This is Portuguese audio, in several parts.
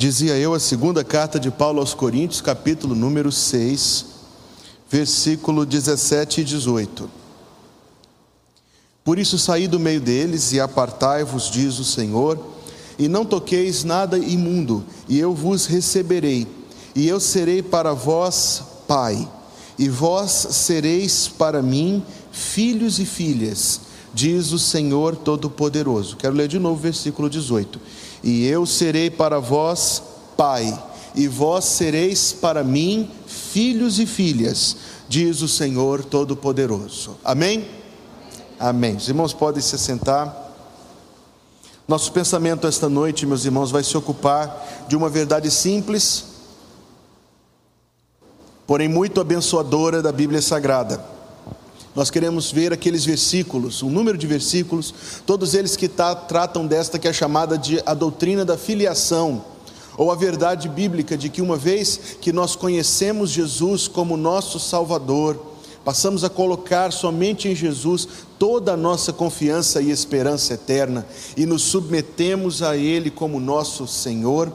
Dizia eu a segunda carta de Paulo aos Coríntios, capítulo número 6, versículo 17 e 18. Por isso saí do meio deles e apartai-vos, diz o Senhor, e não toqueis nada imundo, e eu vos receberei, e eu serei para vós pai, e vós sereis para mim filhos e filhas, diz o Senhor Todo-Poderoso. Quero ler de novo o versículo 18. E eu serei para vós pai, e vós sereis para mim filhos e filhas, diz o Senhor Todo-Poderoso. Amém? Amém. Os irmãos podem se sentar. Nosso pensamento esta noite, meus irmãos, vai se ocupar de uma verdade simples, porém muito abençoadora da Bíblia Sagrada. Nós queremos ver aqueles versículos, um número de versículos, todos eles que tá, tratam desta que é chamada de a doutrina da filiação, ou a verdade bíblica de que uma vez que nós conhecemos Jesus como nosso Salvador, passamos a colocar somente em Jesus toda a nossa confiança e esperança eterna e nos submetemos a Ele como nosso Senhor,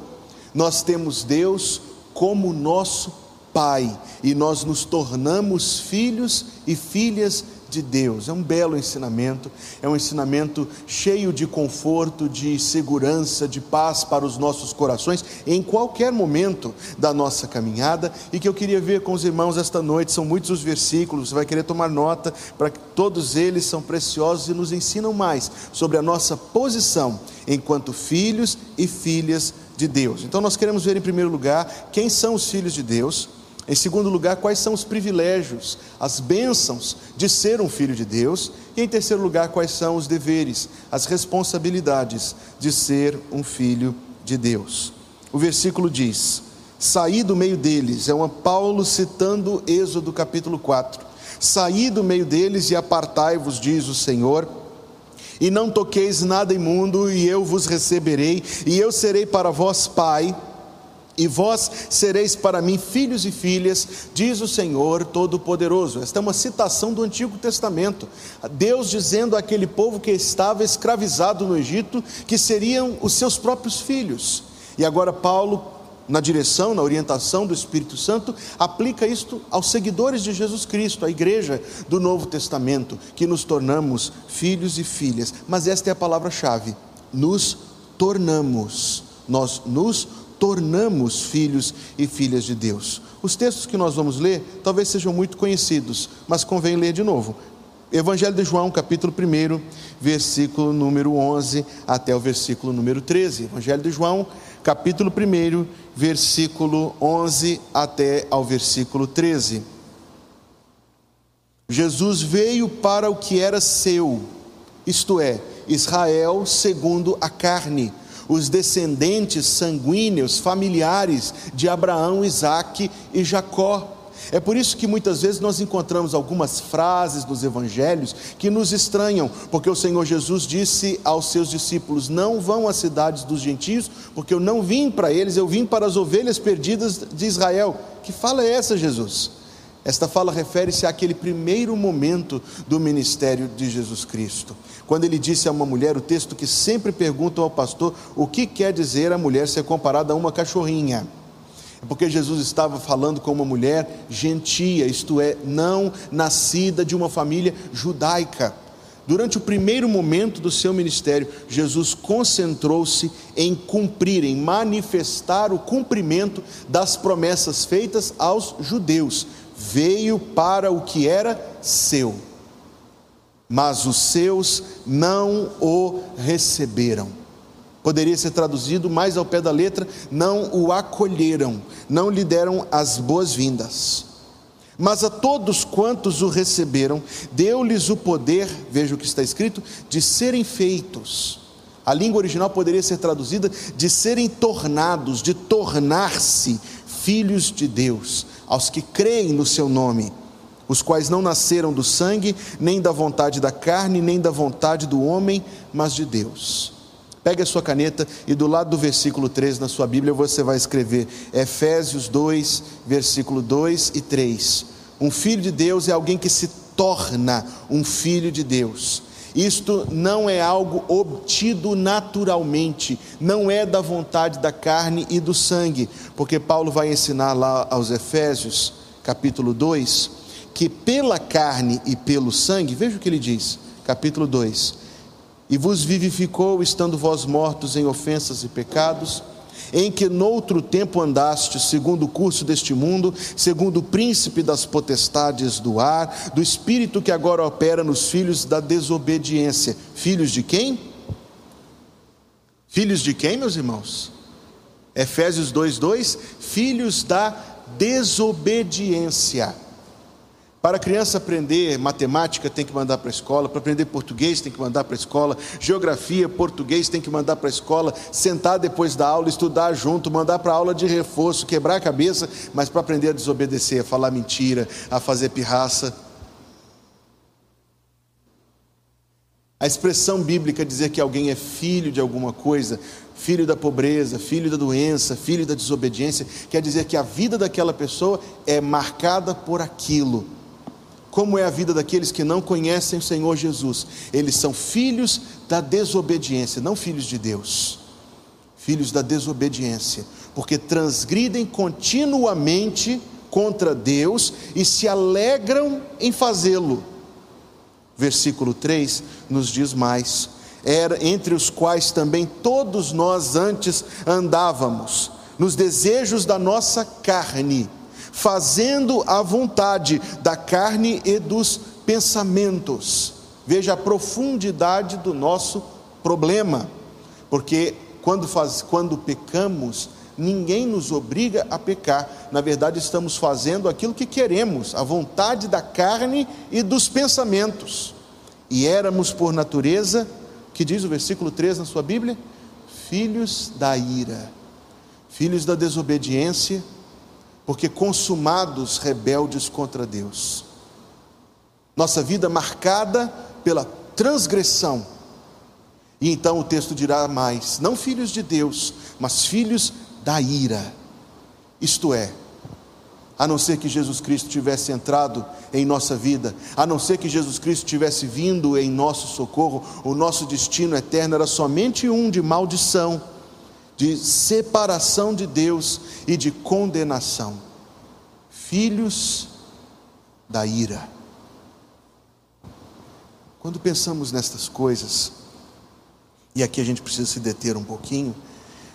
nós temos Deus como nosso Pai e nós nos tornamos filhos e filhas de Deus. É um belo ensinamento, é um ensinamento cheio de conforto, de segurança, de paz para os nossos corações em qualquer momento da nossa caminhada e que eu queria ver com os irmãos esta noite. São muitos os versículos, você vai querer tomar nota para que todos eles são preciosos e nos ensinam mais sobre a nossa posição enquanto filhos e filhas de Deus. Então nós queremos ver em primeiro lugar quem são os filhos de Deus em segundo lugar, quais são os privilégios, as bênçãos de ser um filho de Deus. E em terceiro lugar, quais são os deveres, as responsabilidades de ser um filho de Deus. O versículo diz: Saí do meio deles, é uma Paulo citando Êxodo capítulo 4. Saí do meio deles e apartai-vos, diz o Senhor, e não toqueis nada imundo, e eu vos receberei, e eu serei para vós pai e vós sereis para mim filhos e filhas, diz o Senhor Todo-Poderoso. Esta é uma citação do Antigo Testamento. Deus dizendo àquele povo que estava escravizado no Egito que seriam os seus próprios filhos. E agora Paulo, na direção, na orientação do Espírito Santo, aplica isto aos seguidores de Jesus Cristo, à igreja do Novo Testamento, que nos tornamos filhos e filhas. Mas esta é a palavra-chave: nos tornamos. Nós nos tornamos tornamos filhos e filhas de Deus. Os textos que nós vamos ler talvez sejam muito conhecidos, mas convém ler de novo. Evangelho de João, capítulo 1, versículo número 11 até o versículo número 13. Evangelho de João, capítulo 1, versículo 11 até ao versículo 13. Jesus veio para o que era seu, isto é, Israel segundo a carne os descendentes sanguíneos, familiares de Abraão, Isaque e Jacó. É por isso que muitas vezes nós encontramos algumas frases nos evangelhos que nos estranham, porque o Senhor Jesus disse aos seus discípulos: Não vão às cidades dos gentios, porque eu não vim para eles, eu vim para as ovelhas perdidas de Israel. Que fala é essa, Jesus? Esta fala refere-se àquele primeiro momento do ministério de Jesus Cristo. Quando ele disse a uma mulher, o texto que sempre perguntam ao pastor, o que quer dizer a mulher ser comparada a uma cachorrinha? É porque Jesus estava falando com uma mulher gentia, isto é, não nascida de uma família judaica. Durante o primeiro momento do seu ministério, Jesus concentrou-se em cumprir, em manifestar o cumprimento das promessas feitas aos judeus veio para o que era seu, mas os seus não o receberam. Poderia ser traduzido mais ao pé da letra: não o acolheram, não lhe deram as boas-vindas. Mas a todos quantos o receberam, deu-lhes o poder, veja o que está escrito, de serem feitos. A língua original poderia ser traduzida de serem tornados, de tornar-se filhos de Deus, aos que creem no seu nome, os quais não nasceram do sangue, nem da vontade da carne, nem da vontade do homem, mas de Deus. Pegue a sua caneta e do lado do versículo 3 na sua Bíblia você vai escrever Efésios 2, versículo 2 e 3. Um filho de Deus é alguém que se torna um filho de Deus. Isto não é algo obtido naturalmente, não é da vontade da carne e do sangue, porque Paulo vai ensinar lá aos Efésios, capítulo 2, que pela carne e pelo sangue, veja o que ele diz, capítulo 2: E vos vivificou, estando vós mortos em ofensas e pecados, em que noutro tempo andaste, segundo o curso deste mundo, segundo o príncipe das potestades do ar, do espírito que agora opera nos filhos da desobediência. Filhos de quem? Filhos de quem, meus irmãos? Efésios 2:2, filhos da desobediência. Para a criança aprender matemática, tem que mandar para a escola. Para aprender português, tem que mandar para a escola. Geografia, português, tem que mandar para a escola. Sentar depois da aula, estudar junto, mandar para a aula de reforço, quebrar a cabeça. Mas para aprender a desobedecer, a falar mentira, a fazer pirraça. A expressão bíblica dizer que alguém é filho de alguma coisa, filho da pobreza, filho da doença, filho da desobediência, quer dizer que a vida daquela pessoa é marcada por aquilo como é a vida daqueles que não conhecem o Senhor Jesus. Eles são filhos da desobediência, não filhos de Deus. Filhos da desobediência, porque transgridem continuamente contra Deus e se alegram em fazê-lo. Versículo 3 nos diz mais: era entre os quais também todos nós antes andávamos, nos desejos da nossa carne fazendo a vontade da carne e dos pensamentos. Veja a profundidade do nosso problema, porque quando, faz, quando pecamos, ninguém nos obriga a pecar, na verdade, estamos fazendo aquilo que queremos, a vontade da carne e dos pensamentos. E éramos por natureza, que diz o versículo 3 na sua Bíblia? Filhos da ira, filhos da desobediência porque consumados rebeldes contra Deus. Nossa vida marcada pela transgressão. E então o texto dirá mais: não filhos de Deus, mas filhos da ira. Isto é, a não ser que Jesus Cristo tivesse entrado em nossa vida, a não ser que Jesus Cristo tivesse vindo em nosso socorro, o nosso destino eterno era somente um de maldição de separação de Deus e de condenação. Filhos da ira. Quando pensamos nestas coisas, e aqui a gente precisa se deter um pouquinho,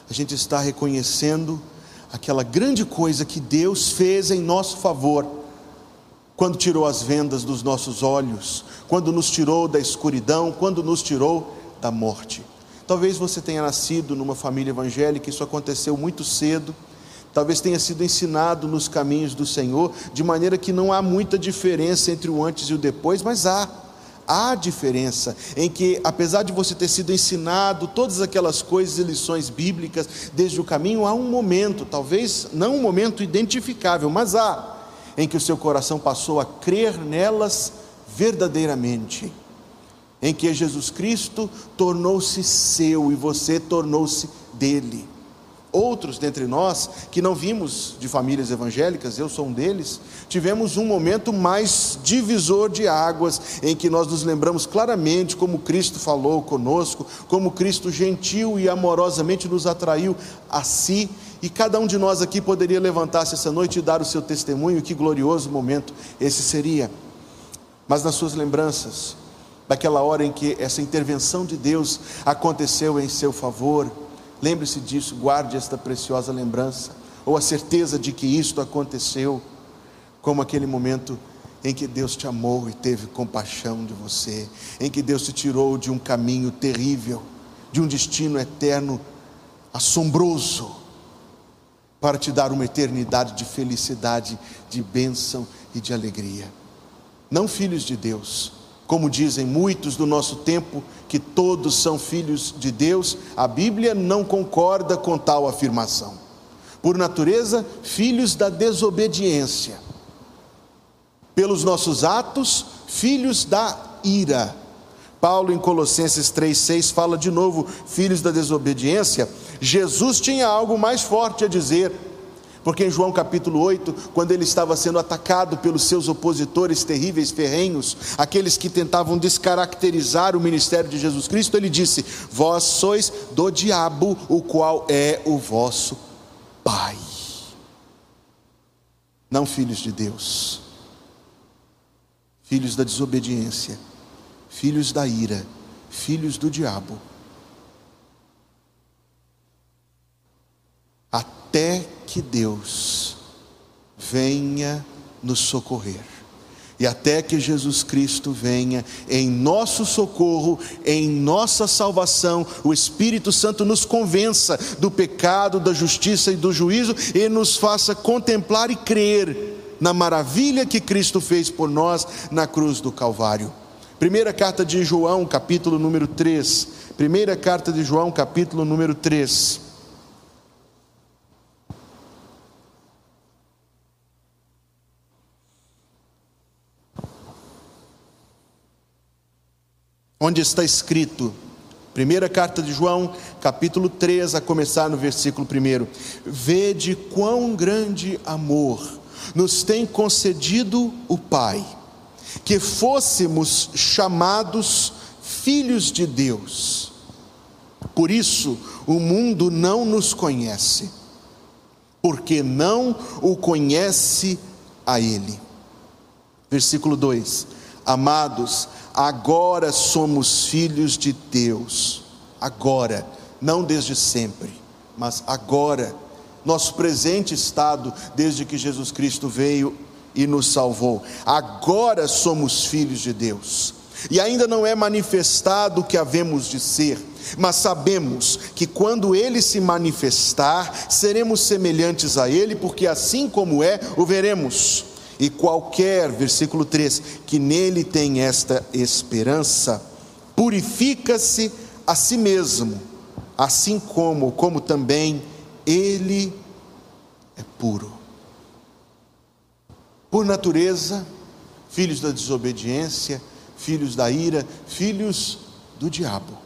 a gente está reconhecendo aquela grande coisa que Deus fez em nosso favor, quando tirou as vendas dos nossos olhos, quando nos tirou da escuridão, quando nos tirou da morte. Talvez você tenha nascido numa família evangélica, isso aconteceu muito cedo. Talvez tenha sido ensinado nos caminhos do Senhor, de maneira que não há muita diferença entre o antes e o depois, mas há. Há diferença em que, apesar de você ter sido ensinado todas aquelas coisas e lições bíblicas desde o caminho, há um momento, talvez não um momento identificável, mas há, em que o seu coração passou a crer nelas verdadeiramente em que Jesus Cristo tornou-se seu e você tornou-se dele. Outros dentre nós, que não vimos de famílias evangélicas, eu sou um deles, tivemos um momento mais divisor de águas, em que nós nos lembramos claramente como Cristo falou conosco, como Cristo gentil e amorosamente nos atraiu a si, e cada um de nós aqui poderia levantar-se essa noite e dar o seu testemunho, que glorioso momento esse seria. Mas nas suas lembranças, daquela hora em que essa intervenção de Deus aconteceu em seu favor. Lembre-se disso, guarde esta preciosa lembrança, ou a certeza de que isto aconteceu, como aquele momento em que Deus te amou e teve compaixão de você, em que Deus te tirou de um caminho terrível, de um destino eterno assombroso, para te dar uma eternidade de felicidade, de bênção e de alegria. Não filhos de Deus, como dizem muitos do nosso tempo, que todos são filhos de Deus, a Bíblia não concorda com tal afirmação. Por natureza, filhos da desobediência. Pelos nossos atos, filhos da ira. Paulo, em Colossenses 3,6, fala de novo, filhos da desobediência. Jesus tinha algo mais forte a dizer. Porque em João capítulo 8, quando ele estava sendo atacado pelos seus opositores terríveis, ferrenhos, aqueles que tentavam descaracterizar o ministério de Jesus Cristo, ele disse: Vós sois do diabo, o qual é o vosso pai. Não filhos de Deus, filhos da desobediência, filhos da ira, filhos do diabo. Até que Deus venha nos socorrer. E até que Jesus Cristo venha em nosso socorro, em nossa salvação, o Espírito Santo nos convença do pecado, da justiça e do juízo e nos faça contemplar e crer na maravilha que Cristo fez por nós na cruz do Calvário. Primeira carta de João, capítulo número 3. Primeira carta de João, capítulo número 3. Onde está escrito, primeira carta de João, capítulo 3, a começar no versículo 1: Vede quão grande amor nos tem concedido o Pai, que fôssemos chamados filhos de Deus. Por isso o mundo não nos conhece, porque não o conhece a Ele. Versículo 2: Amados, agora somos filhos de Deus, agora, não desde sempre, mas agora, nosso presente estado, desde que Jesus Cristo veio e nos salvou, agora somos filhos de Deus, e ainda não é manifestado o que havemos de ser, mas sabemos que quando ele se manifestar, seremos semelhantes a ele, porque assim como é, o veremos. E qualquer, versículo 3, que nele tem esta esperança, purifica-se a si mesmo, assim como, como também ele é puro. Por natureza, filhos da desobediência, filhos da ira, filhos do diabo.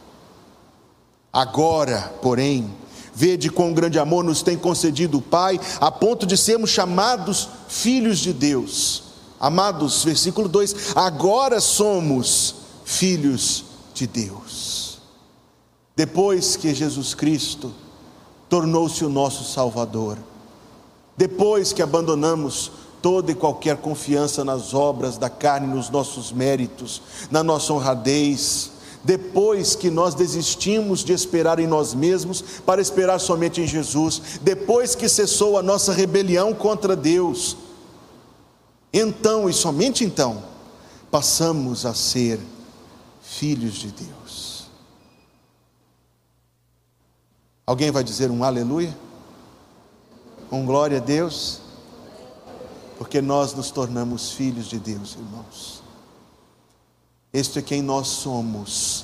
Agora, porém, Vede quão grande amor nos tem concedido o Pai, a ponto de sermos chamados filhos de Deus. Amados, versículo 2: agora somos filhos de Deus. Depois que Jesus Cristo tornou-se o nosso Salvador, depois que abandonamos toda e qualquer confiança nas obras da carne, nos nossos méritos, na nossa honradez, depois que nós desistimos de esperar em nós mesmos para esperar somente em Jesus, depois que cessou a nossa rebelião contra Deus, então e somente então, passamos a ser filhos de Deus. Alguém vai dizer um aleluia? Um glória a Deus? Porque nós nos tornamos filhos de Deus, irmãos. Este é quem nós somos.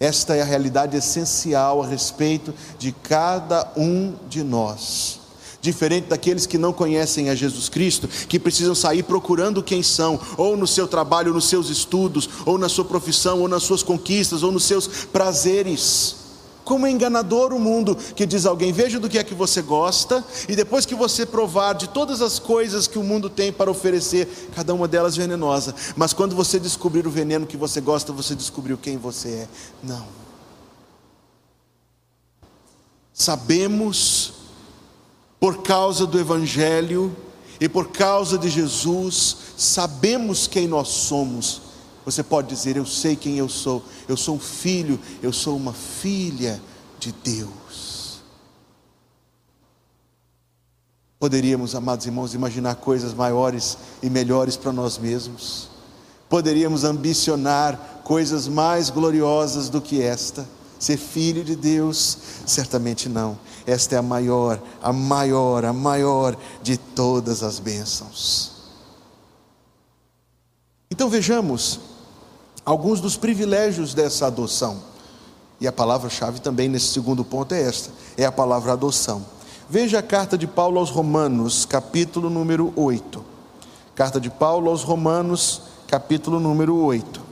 Esta é a realidade essencial a respeito de cada um de nós. Diferente daqueles que não conhecem a Jesus Cristo, que precisam sair procurando quem são, ou no seu trabalho, ou nos seus estudos, ou na sua profissão, ou nas suas conquistas, ou nos seus prazeres. Como é enganador o mundo que diz alguém: veja do que é que você gosta, e depois que você provar de todas as coisas que o mundo tem para oferecer, cada uma delas venenosa, mas quando você descobrir o veneno que você gosta, você descobriu quem você é. Não. Sabemos, por causa do Evangelho e por causa de Jesus, sabemos quem nós somos você pode dizer: Eu sei quem eu sou. Eu sou um filho, eu sou uma filha de Deus. Poderíamos, amados irmãos, imaginar coisas maiores e melhores para nós mesmos. Poderíamos ambicionar coisas mais gloriosas do que esta. Ser filho de Deus? Certamente não. Esta é a maior, a maior, a maior de todas as bênçãos. Então vejamos alguns dos privilégios dessa adoção. E a palavra-chave também nesse segundo ponto é esta: é a palavra adoção. Veja a carta de Paulo aos Romanos, capítulo número 8. Carta de Paulo aos Romanos, capítulo número 8.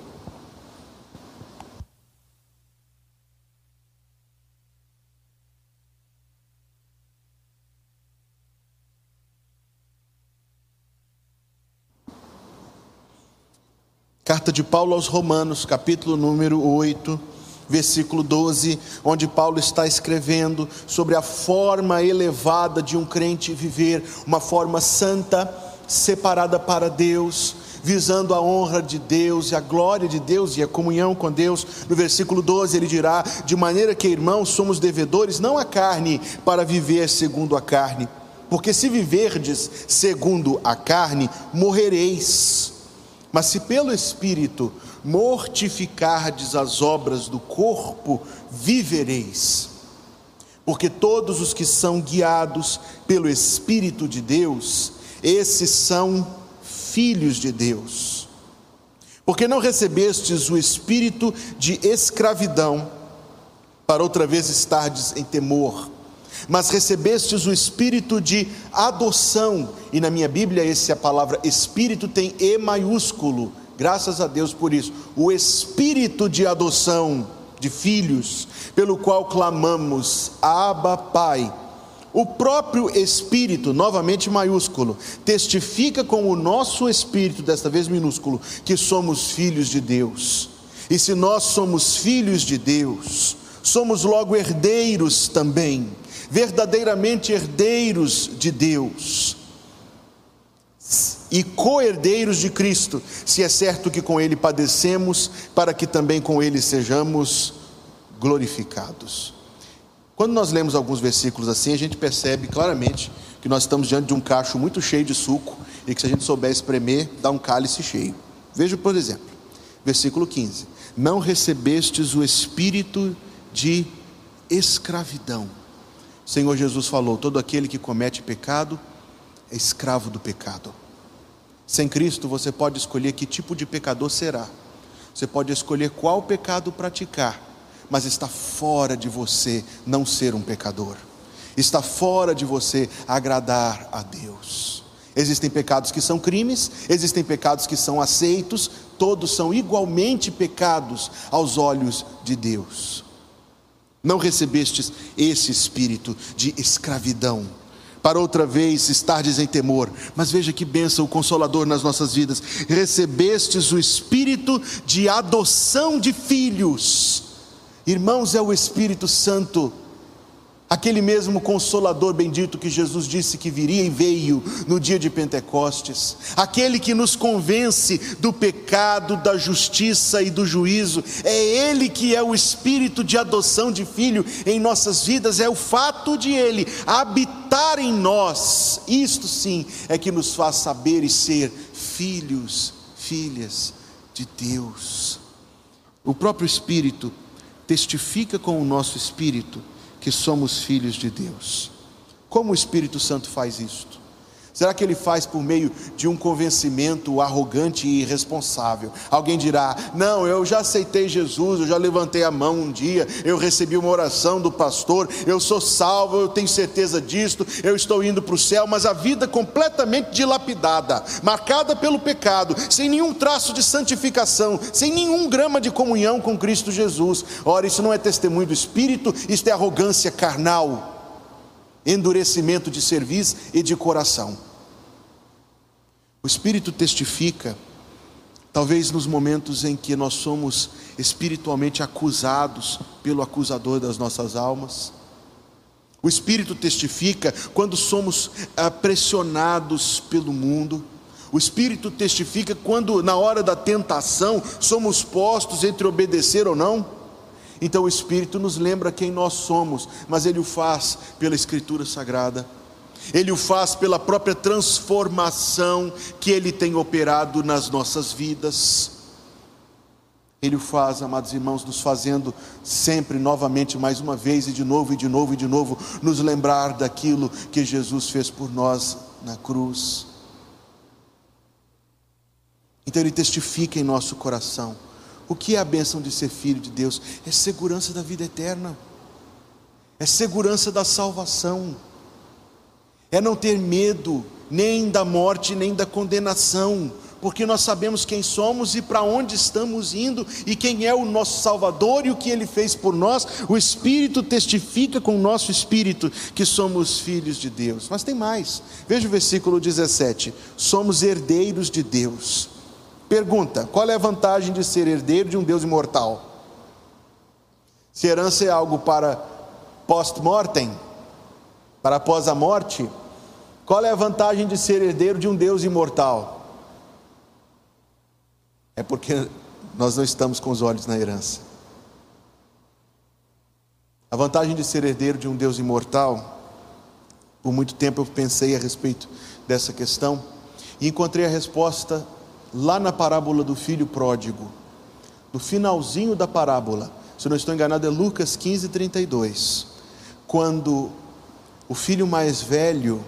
Carta de Paulo aos Romanos, capítulo número 8, versículo 12, onde Paulo está escrevendo sobre a forma elevada de um crente viver, uma forma santa, separada para Deus, visando a honra de Deus e a glória de Deus e a comunhão com Deus. No versículo 12 ele dirá: De maneira que, irmãos, somos devedores não à carne para viver segundo a carne, porque se viverdes segundo a carne, morrereis. Mas se pelo Espírito mortificardes as obras do corpo, vivereis. Porque todos os que são guiados pelo Espírito de Deus, esses são filhos de Deus. Porque não recebestes o espírito de escravidão, para outra vez estardes em temor, mas recebestes o espírito de adoção, e na minha Bíblia, esse a palavra espírito tem E maiúsculo, graças a Deus por isso, o espírito de adoção de filhos, pelo qual clamamos, Abba, Pai. O próprio Espírito, novamente maiúsculo, testifica com o nosso espírito, desta vez minúsculo, que somos filhos de Deus. E se nós somos filhos de Deus, somos logo herdeiros também, verdadeiramente herdeiros de Deus e co-herdeiros de Cristo, se é certo que com Ele padecemos, para que também com Ele sejamos glorificados. Quando nós lemos alguns versículos assim, a gente percebe claramente que nós estamos diante de um cacho muito cheio de suco e que se a gente souber espremer, dá um cálice cheio. Veja, por exemplo, versículo 15: Não recebestes o espírito de escravidão. O Senhor Jesus falou: todo aquele que comete pecado é escravo do pecado. Sem Cristo, você pode escolher que tipo de pecador será. Você pode escolher qual pecado praticar mas está fora de você não ser um pecador, está fora de você agradar a Deus. Existem pecados que são crimes, existem pecados que são aceitos, todos são igualmente pecados aos olhos de Deus. Não recebestes esse espírito de escravidão, para outra vez estardes em temor. Mas veja que bênção o consolador nas nossas vidas. Recebestes o espírito de adoção de filhos. Irmãos, é o Espírito Santo, aquele mesmo consolador bendito que Jesus disse que viria e veio no dia de Pentecostes, aquele que nos convence do pecado, da justiça e do juízo, é Ele que é o Espírito de adoção de filho em nossas vidas, é o fato de Ele habitar em nós, isto sim é que nos faz saber e ser filhos, filhas de Deus. O próprio Espírito testifica com o nosso espírito que somos filhos de Deus. Como o Espírito Santo faz isto? Será que ele faz por meio de um convencimento arrogante e irresponsável? Alguém dirá: Não, eu já aceitei Jesus, eu já levantei a mão um dia, eu recebi uma oração do pastor, eu sou salvo, eu tenho certeza disto, eu estou indo para o céu, mas a vida completamente dilapidada, marcada pelo pecado, sem nenhum traço de santificação, sem nenhum grama de comunhão com Cristo Jesus. Ora, isso não é testemunho do Espírito, isto é arrogância carnal endurecimento de cerviz e de coração. O Espírito testifica, talvez nos momentos em que nós somos espiritualmente acusados pelo acusador das nossas almas. O Espírito testifica quando somos ah, pressionados pelo mundo. O Espírito testifica quando, na hora da tentação, somos postos entre obedecer ou não. Então o Espírito nos lembra quem nós somos, mas ele o faz pela Escritura Sagrada, ele o faz pela própria transformação que ele tem operado nas nossas vidas. Ele o faz, amados irmãos, nos fazendo sempre, novamente, mais uma vez, e de novo, e de novo, e de novo, nos lembrar daquilo que Jesus fez por nós na cruz. Então ele testifica em nosso coração o que é a bênção de ser filho de Deus? É segurança da vida eterna, é segurança da salvação, é não ter medo nem da morte, nem da condenação, porque nós sabemos quem somos e para onde estamos indo e quem é o nosso Salvador e o que ele fez por nós. O Espírito testifica com o nosso espírito que somos filhos de Deus. Mas tem mais, veja o versículo 17: somos herdeiros de Deus Pergunta: qual é a vantagem de ser herdeiro de um Deus imortal? Se herança é algo para post-mortem, para após a morte, qual é a vantagem de ser herdeiro de um Deus imortal? É porque nós não estamos com os olhos na herança. A vantagem de ser herdeiro de um Deus imortal, por muito tempo eu pensei a respeito dessa questão e encontrei a resposta lá na parábola do filho pródigo. No finalzinho da parábola, se eu não estou enganado, é Lucas 15, 32. Quando o filho mais velho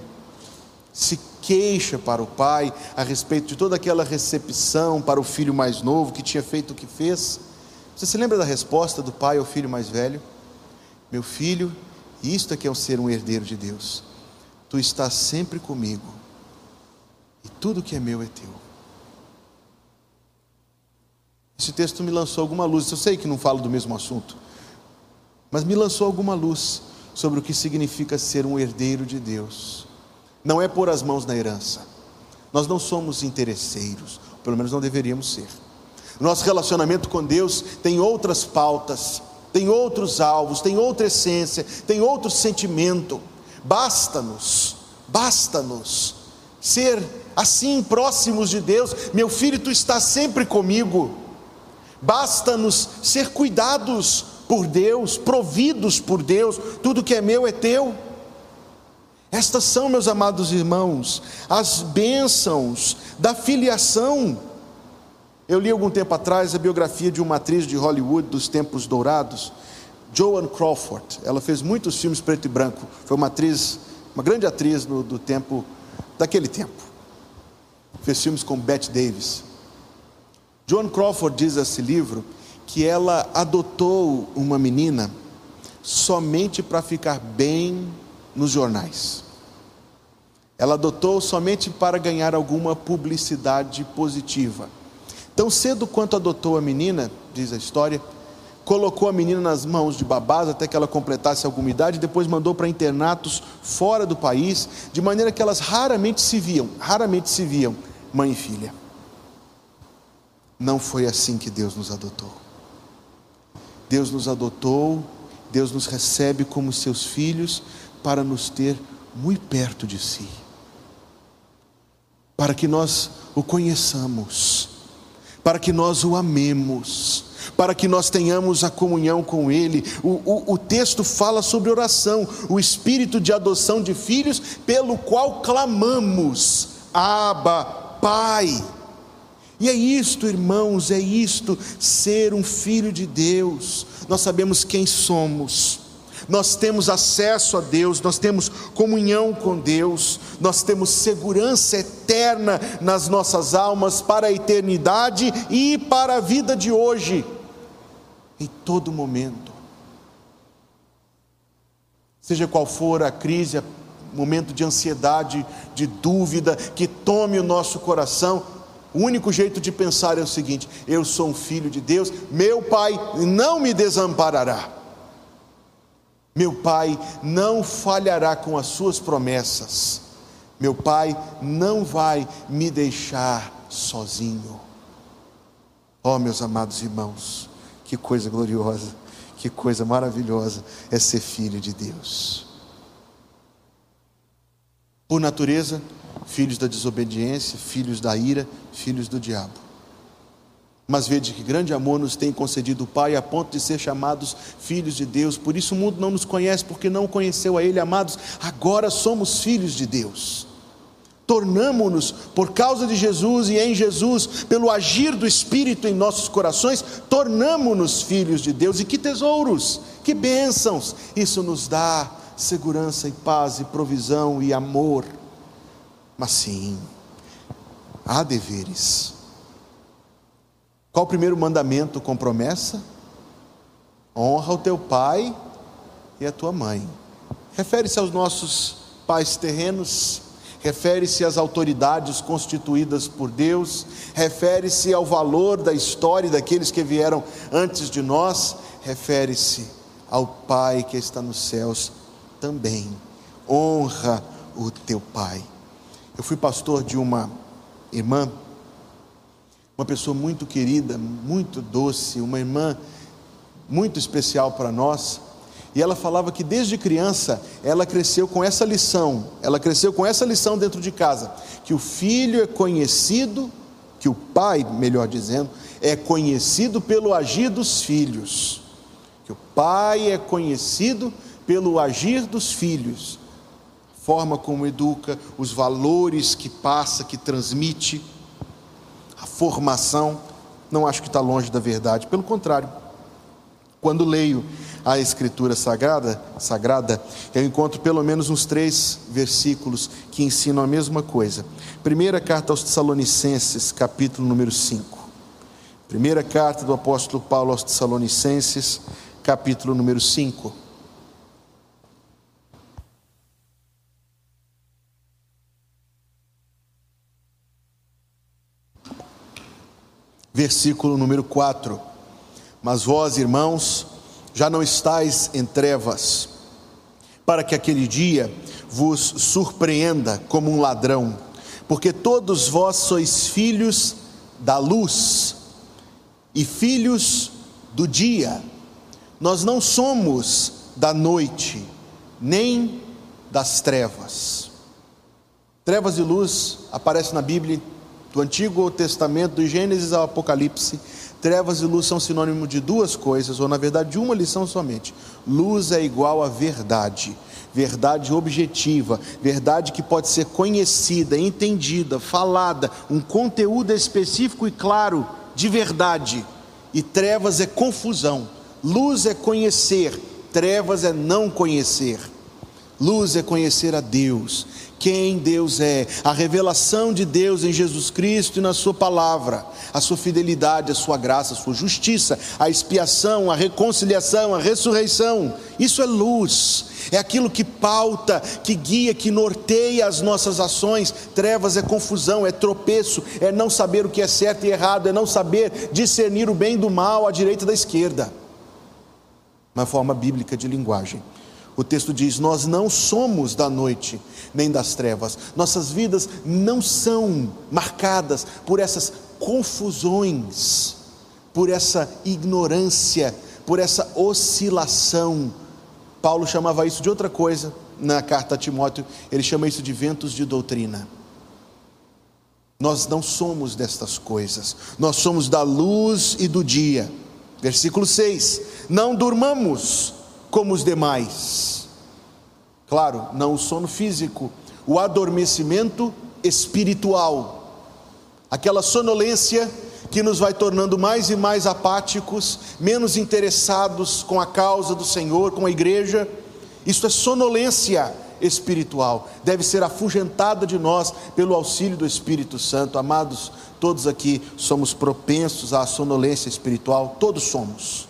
se queixa para o pai a respeito de toda aquela recepção para o filho mais novo que tinha feito o que fez. Você se lembra da resposta do pai ao filho mais velho? Meu filho, isto é que é o ser um herdeiro de Deus. Tu estás sempre comigo, e tudo que é meu é teu. Esse texto me lançou alguma luz. Eu sei que não falo do mesmo assunto, mas me lançou alguma luz sobre o que significa ser um herdeiro de Deus. Não é pôr as mãos na herança. Nós não somos interesseiros, pelo menos não deveríamos ser. Nosso relacionamento com Deus tem outras pautas, tem outros alvos, tem outra essência, tem outro sentimento. Basta-nos, basta-nos ser assim próximos de Deus. Meu filho, tu estás sempre comigo. Basta-nos ser cuidados por Deus, providos por Deus, tudo que é meu é teu. Estas são, meus amados irmãos, as bênçãos da filiação. Eu li algum tempo atrás a biografia de uma atriz de Hollywood dos tempos dourados, Joan Crawford. Ela fez muitos filmes preto e branco. Foi uma atriz, uma grande atriz no, do tempo, daquele tempo. Fez filmes com Bette Davis. Joan Crawford diz nesse livro que ela adotou uma menina somente para ficar bem nos jornais. Ela adotou somente para ganhar alguma publicidade positiva. Tão cedo quanto adotou a menina, diz a história, colocou a menina nas mãos de babás até que ela completasse alguma idade, depois mandou para internatos fora do país, de maneira que elas raramente se viam, raramente se viam, mãe e filha. Não foi assim que Deus nos adotou. Deus nos adotou, Deus nos recebe como seus filhos para nos ter muito perto de si, para que nós o conheçamos, para que nós o amemos, para que nós tenhamos a comunhão com Ele. O, o, o, texto fala sobre oração, o espírito de adoção de filhos, pelo qual clamamos, Abba, Pai. E é isto, irmãos, é isto, ser um filho de Deus. Nós sabemos quem somos, nós temos acesso a Deus, nós temos comunhão com Deus, nós temos segurança eterna nas nossas almas para a eternidade e para a vida de hoje, em todo momento. Seja qual for a crise, momento de ansiedade, de dúvida que tome o nosso coração, o único jeito de pensar é o seguinte: eu sou um filho de Deus, meu Pai não me desamparará. Meu Pai não falhará com as suas promessas. Meu Pai não vai me deixar sozinho. Oh, meus amados irmãos, que coisa gloriosa, que coisa maravilhosa é ser filho de Deus. Por natureza, filhos da desobediência, filhos da ira, filhos do diabo. Mas vede que grande amor nos tem concedido o Pai, a ponto de ser chamados filhos de Deus. Por isso o mundo não nos conhece, porque não conheceu a Ele, amados. Agora somos filhos de Deus. Tornamo-nos, por causa de Jesus e em Jesus, pelo agir do Espírito em nossos corações, tornamo-nos filhos de Deus. E que tesouros, que bênçãos! Isso nos dá segurança e paz e provisão e amor. Mas sim, há deveres. Qual o primeiro mandamento com promessa? Honra o teu pai e a tua mãe. Refere-se aos nossos pais terrenos, refere-se às autoridades constituídas por Deus, refere-se ao valor da história daqueles que vieram antes de nós, refere-se ao Pai que está nos céus também. Honra o teu pai. Eu fui pastor de uma irmã uma pessoa muito querida, muito doce, uma irmã muito especial para nós. E ela falava que desde criança ela cresceu com essa lição, ela cresceu com essa lição dentro de casa, que o filho é conhecido, que o pai, melhor dizendo, é conhecido pelo agir dos filhos. Que o pai é conhecido pelo agir dos filhos, forma como educa, os valores que passa, que transmite, formação. Não acho que está longe da verdade, pelo contrário. Quando leio a Escritura Sagrada, Sagrada, eu encontro pelo menos uns três versículos que ensinam a mesma coisa. Primeira carta aos Tessalonicenses, capítulo número 5. Primeira carta do apóstolo Paulo aos Tessalonicenses, capítulo número 5. Versículo número 4. Mas vós, irmãos, já não estáis em trevas, para que aquele dia vos surpreenda como um ladrão, porque todos vós sois filhos da luz e filhos do dia. Nós não somos da noite, nem das trevas. Trevas e luz aparecem na Bíblia do Antigo Testamento, do Gênesis ao Apocalipse, Trevas e luz são sinônimo de duas coisas, ou na verdade de uma lição somente. Luz é igual a verdade, verdade objetiva, verdade que pode ser conhecida, entendida, falada, um conteúdo específico e claro de verdade. E trevas é confusão. Luz é conhecer, trevas é não conhecer. Luz é conhecer a Deus, quem Deus é, a revelação de Deus em Jesus Cristo e na Sua palavra, a Sua fidelidade, a Sua graça, a Sua justiça, a expiação, a reconciliação, a ressurreição. Isso é luz, é aquilo que pauta, que guia, que norteia as nossas ações. Trevas é confusão, é tropeço, é não saber o que é certo e errado, é não saber discernir o bem do mal, à direita da esquerda. Uma forma bíblica de linguagem. O texto diz: Nós não somos da noite nem das trevas, nossas vidas não são marcadas por essas confusões, por essa ignorância, por essa oscilação. Paulo chamava isso de outra coisa na carta a Timóteo, ele chama isso de ventos de doutrina. Nós não somos destas coisas, nós somos da luz e do dia. Versículo 6: Não durmamos como os demais. Claro, não o sono físico, o adormecimento espiritual, aquela sonolência que nos vai tornando mais e mais apáticos, menos interessados com a causa do Senhor, com a igreja. Isso é sonolência espiritual, deve ser afugentada de nós pelo auxílio do Espírito Santo. Amados, todos aqui somos propensos à sonolência espiritual, todos somos.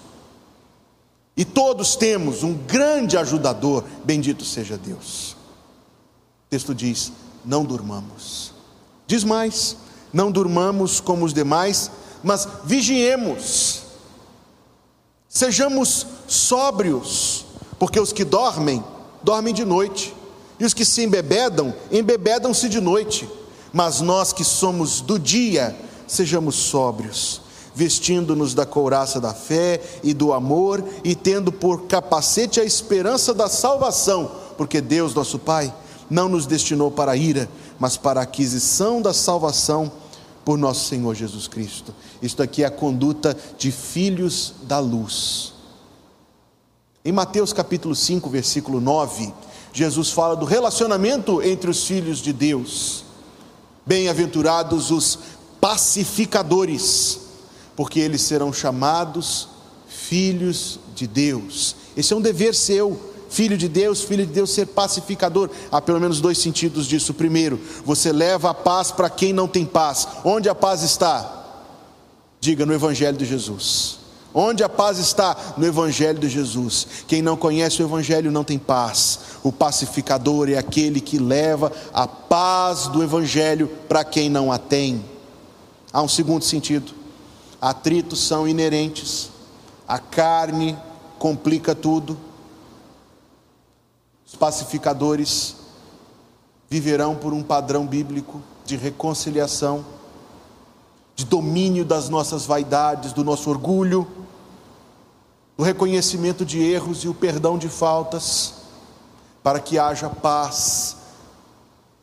E todos temos um grande ajudador, bendito seja Deus. O texto diz: não durmamos. Diz mais: não durmamos como os demais, mas vigiemos. Sejamos sóbrios, porque os que dormem, dormem de noite, e os que se embebedam, embebedam-se de noite. Mas nós que somos do dia, sejamos sóbrios vestindo-nos da couraça da fé e do amor e tendo por capacete a esperança da salvação, porque Deus, nosso Pai, não nos destinou para a ira, mas para a aquisição da salvação por nosso Senhor Jesus Cristo. Isto aqui é a conduta de filhos da luz. Em Mateus capítulo 5, versículo 9, Jesus fala do relacionamento entre os filhos de Deus. Bem-aventurados os pacificadores porque eles serão chamados filhos de Deus. Esse é um dever seu, filho de Deus, filho de Deus ser pacificador. Há pelo menos dois sentidos disso. Primeiro, você leva a paz para quem não tem paz. Onde a paz está? Diga no Evangelho de Jesus. Onde a paz está? No Evangelho de Jesus. Quem não conhece o Evangelho não tem paz. O pacificador é aquele que leva a paz do Evangelho para quem não a tem. Há um segundo sentido atritos são inerentes, a carne complica tudo. Os pacificadores viverão por um padrão bíblico de reconciliação, de domínio das nossas vaidades, do nosso orgulho, o reconhecimento de erros e o perdão de faltas, para que haja paz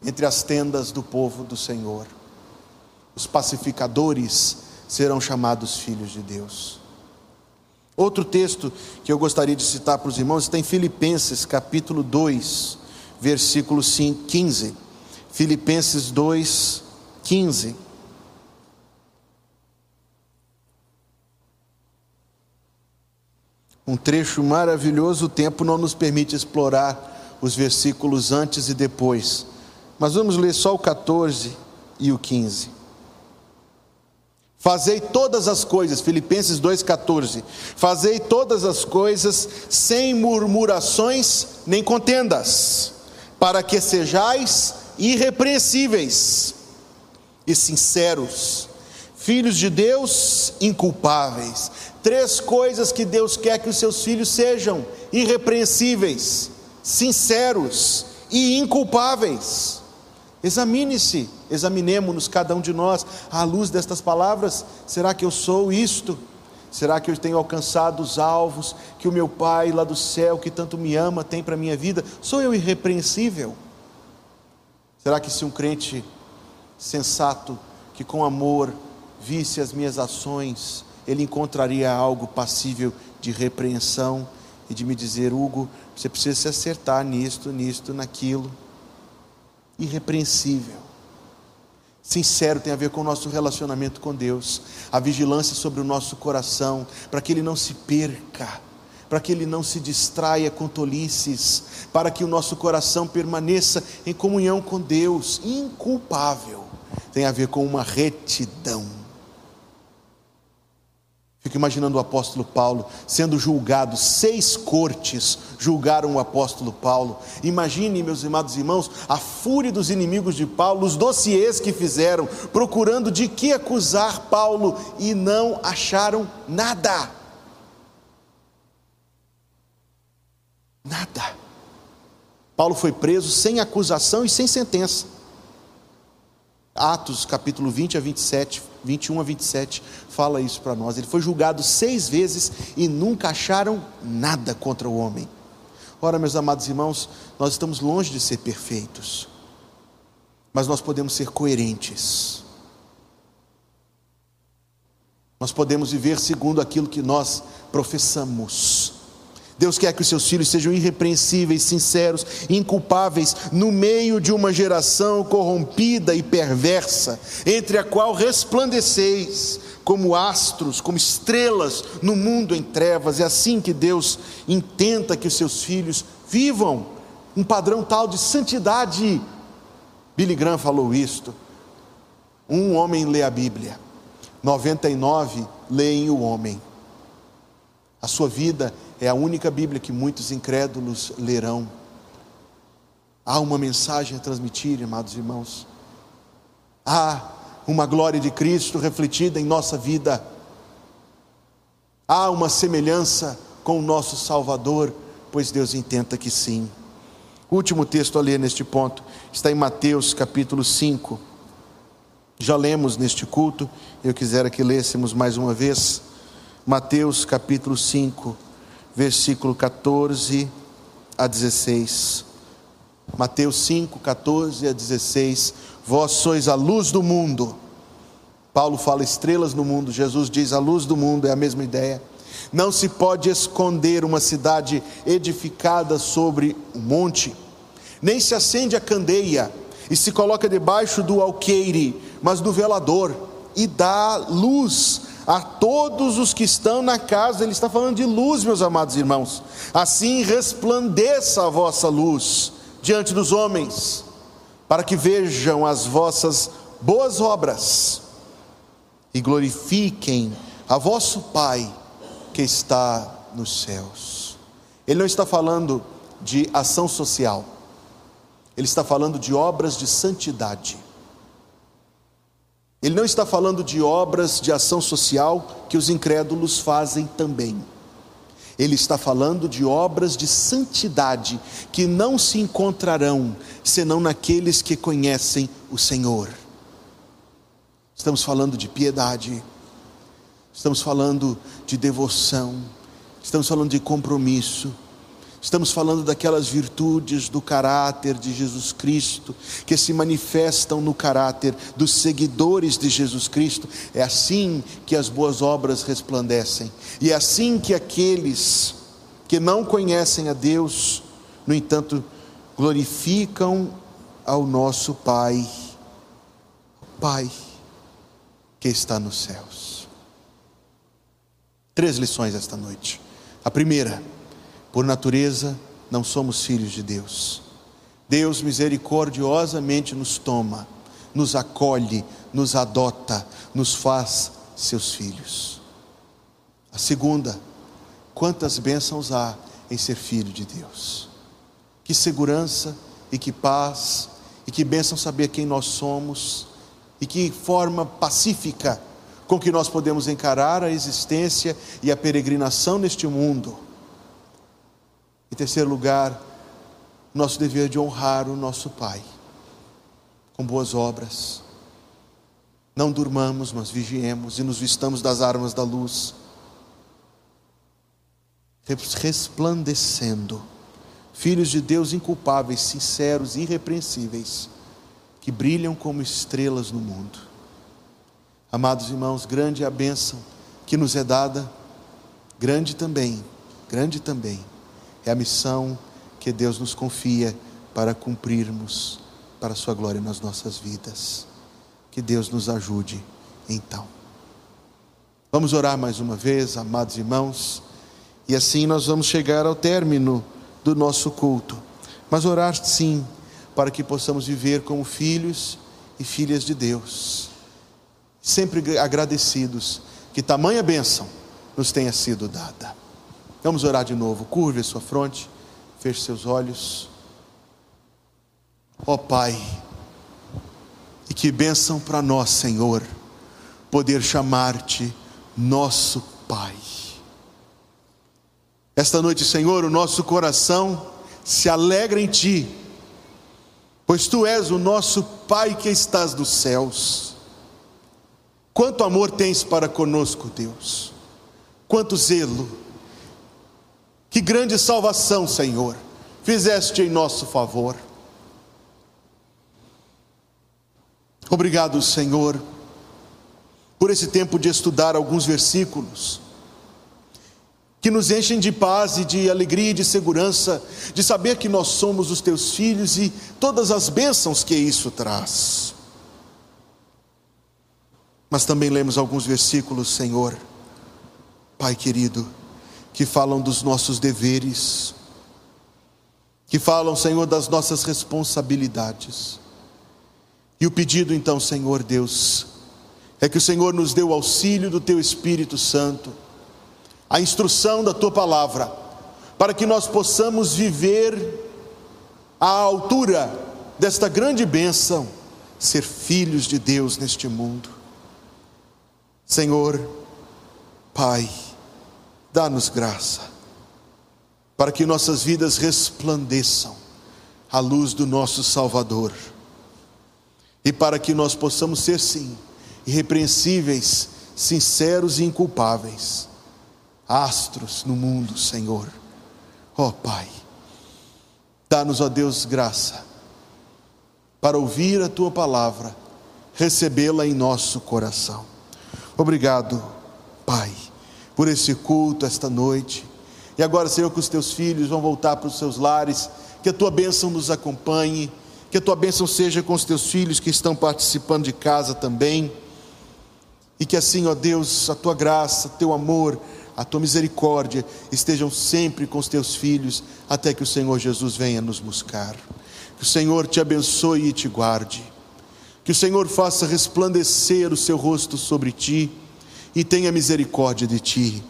entre as tendas do povo do Senhor. Os pacificadores serão chamados filhos de Deus. Outro texto que eu gostaria de citar para os irmãos está em Filipenses capítulo 2, versículo 15. Filipenses 2, 15. Um trecho maravilhoso, o tempo não nos permite explorar os versículos antes e depois. Mas vamos ler só o 14 e o 15. Fazei todas as coisas, Filipenses 2,14. Fazei todas as coisas sem murmurações nem contendas, para que sejais irrepreensíveis e sinceros, filhos de Deus inculpáveis. Três coisas que Deus quer que os seus filhos sejam: irrepreensíveis, sinceros e inculpáveis. Examine-se, examinemos-nos cada um de nós à luz destas palavras. Será que eu sou isto? Será que eu tenho alcançado os alvos que o meu Pai lá do céu, que tanto me ama, tem para a minha vida? Sou eu irrepreensível? Será que se um crente sensato, que com amor visse as minhas ações, ele encontraria algo passível de repreensão e de me dizer: Hugo, você precisa se acertar nisto, nisto, naquilo? irrepreensível. Sincero tem a ver com o nosso relacionamento com Deus, a vigilância sobre o nosso coração, para que ele não se perca, para que ele não se distraia com tolices, para que o nosso coração permaneça em comunhão com Deus, inculpável. Tem a ver com uma retidão Fico imaginando o apóstolo Paulo sendo julgado, seis cortes julgaram o apóstolo Paulo. Imagine, meus amados irmãos, a fúria dos inimigos de Paulo, os dossiês que fizeram, procurando de que acusar Paulo e não acharam nada. Nada. Paulo foi preso sem acusação e sem sentença. Atos capítulo 20 a 27, 21 a 27, fala isso para nós. Ele foi julgado seis vezes e nunca acharam nada contra o homem. Ora, meus amados irmãos, nós estamos longe de ser perfeitos, mas nós podemos ser coerentes. Nós podemos viver segundo aquilo que nós professamos. Deus quer que os seus filhos sejam irrepreensíveis, sinceros, inculpáveis, no meio de uma geração corrompida e perversa, entre a qual resplandeceis como astros, como estrelas no mundo em trevas. É assim que Deus intenta que os seus filhos vivam um padrão tal de santidade. Billy Graham falou isto. Um homem lê a Bíblia, 99 leem o homem. A sua vida é a única Bíblia que muitos incrédulos lerão. Há uma mensagem a transmitir, amados irmãos. Há uma glória de Cristo refletida em nossa vida. Há uma semelhança com o nosso Salvador, pois Deus intenta que sim. O último texto a ler neste ponto está em Mateus capítulo 5. Já lemos neste culto, eu quisera que lêssemos mais uma vez. Mateus capítulo 5, versículo 14 a 16. Mateus 5, 14 a 16. Vós sois a luz do mundo. Paulo fala estrelas no mundo, Jesus diz a luz do mundo, é a mesma ideia. Não se pode esconder uma cidade edificada sobre um monte, nem se acende a candeia e se coloca debaixo do alqueire, mas do velador, e dá luz a todos os que estão na casa, ele está falando de luz, meus amados irmãos. Assim resplandeça a vossa luz diante dos homens, para que vejam as vossas boas obras e glorifiquem a vosso Pai que está nos céus. Ele não está falando de ação social, ele está falando de obras de santidade. Ele não está falando de obras de ação social que os incrédulos fazem também. Ele está falando de obras de santidade que não se encontrarão senão naqueles que conhecem o Senhor. Estamos falando de piedade, estamos falando de devoção, estamos falando de compromisso, estamos falando daquelas virtudes do caráter de Jesus Cristo que se manifestam no caráter dos seguidores de Jesus Cristo. É assim que as boas obras resplandecem, e é assim que aqueles que não conhecem a Deus, no entanto, glorificam ao nosso Pai, Pai que está nos céus. Três lições esta noite. A primeira, por natureza, não somos filhos de Deus. Deus misericordiosamente nos toma, nos acolhe, nos adota, nos faz seus filhos. A segunda, quantas bênçãos há em ser filho de Deus. Que segurança e que paz e que bênção saber quem nós somos e que forma pacífica com que nós podemos encarar a existência e a peregrinação neste mundo. Em terceiro lugar, nosso dever de honrar o nosso Pai com boas obras. Não durmamos, mas vigiemos e nos vistamos das armas da luz, resplandecendo, filhos de Deus inculpáveis, sinceros, irrepreensíveis que brilham como estrelas no mundo. Amados irmãos, grande é a bênção que nos é dada, grande também, grande também é a missão que Deus nos confia para cumprirmos para a Sua glória nas nossas vidas. Que Deus nos ajude então. Vamos orar mais uma vez, amados irmãos, e assim nós vamos chegar ao término do nosso culto. Mas orar sim para que possamos viver como filhos e filhas de Deus, sempre agradecidos que tamanha bênção nos tenha sido dada. Vamos orar de novo. Curve a sua fronte, feche seus olhos. Ó oh, Pai, e que bênção para nós, Senhor, poder chamar-te nosso Pai. Esta noite, Senhor, o nosso coração se alegra em Ti pois tu és o nosso Pai que estás nos céus. Quanto amor tens para conosco, Deus, quanto zelo, que grande salvação, Senhor, fizeste em nosso favor. Obrigado, Senhor, por esse tempo de estudar alguns versículos que nos enchem de paz e de alegria e de segurança, de saber que nós somos os teus filhos e todas as bênçãos que isso traz. Mas também lemos alguns versículos, Senhor, Pai querido, que falam dos nossos deveres, que falam, Senhor, das nossas responsabilidades. E o pedido então, Senhor Deus, é que o Senhor nos dê o auxílio do teu Espírito Santo a instrução da tua palavra, para que nós possamos viver à altura desta grande bênção, ser filhos de Deus neste mundo. Senhor, Pai, dá-nos graça, para que nossas vidas resplandeçam à luz do nosso Salvador, e para que nós possamos ser, sim, irrepreensíveis, sinceros e inculpáveis astros no mundo, Senhor. Ó oh, Pai, dá-nos, ó Deus, graça para ouvir a tua palavra, recebê-la em nosso coração. Obrigado, Pai, por esse culto esta noite. E agora, Senhor, que os teus filhos vão voltar para os seus lares, que a tua bênção nos acompanhe, que a tua bênção seja com os teus filhos que estão participando de casa também. E que assim, ó Deus, a tua graça, teu amor, a tua misericórdia estejam sempre com os teus filhos, até que o Senhor Jesus venha nos buscar. Que o Senhor te abençoe e te guarde. Que o Senhor faça resplandecer o seu rosto sobre ti e tenha misericórdia de ti.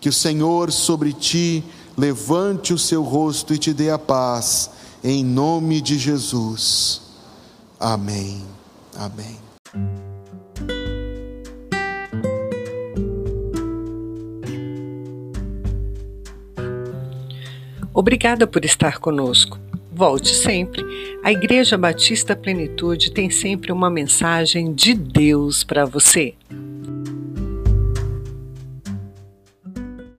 Que o Senhor sobre ti levante o seu rosto e te dê a paz, em nome de Jesus. Amém. Amém. Obrigada por estar conosco. Volte sempre. A Igreja Batista Plenitude tem sempre uma mensagem de Deus para você.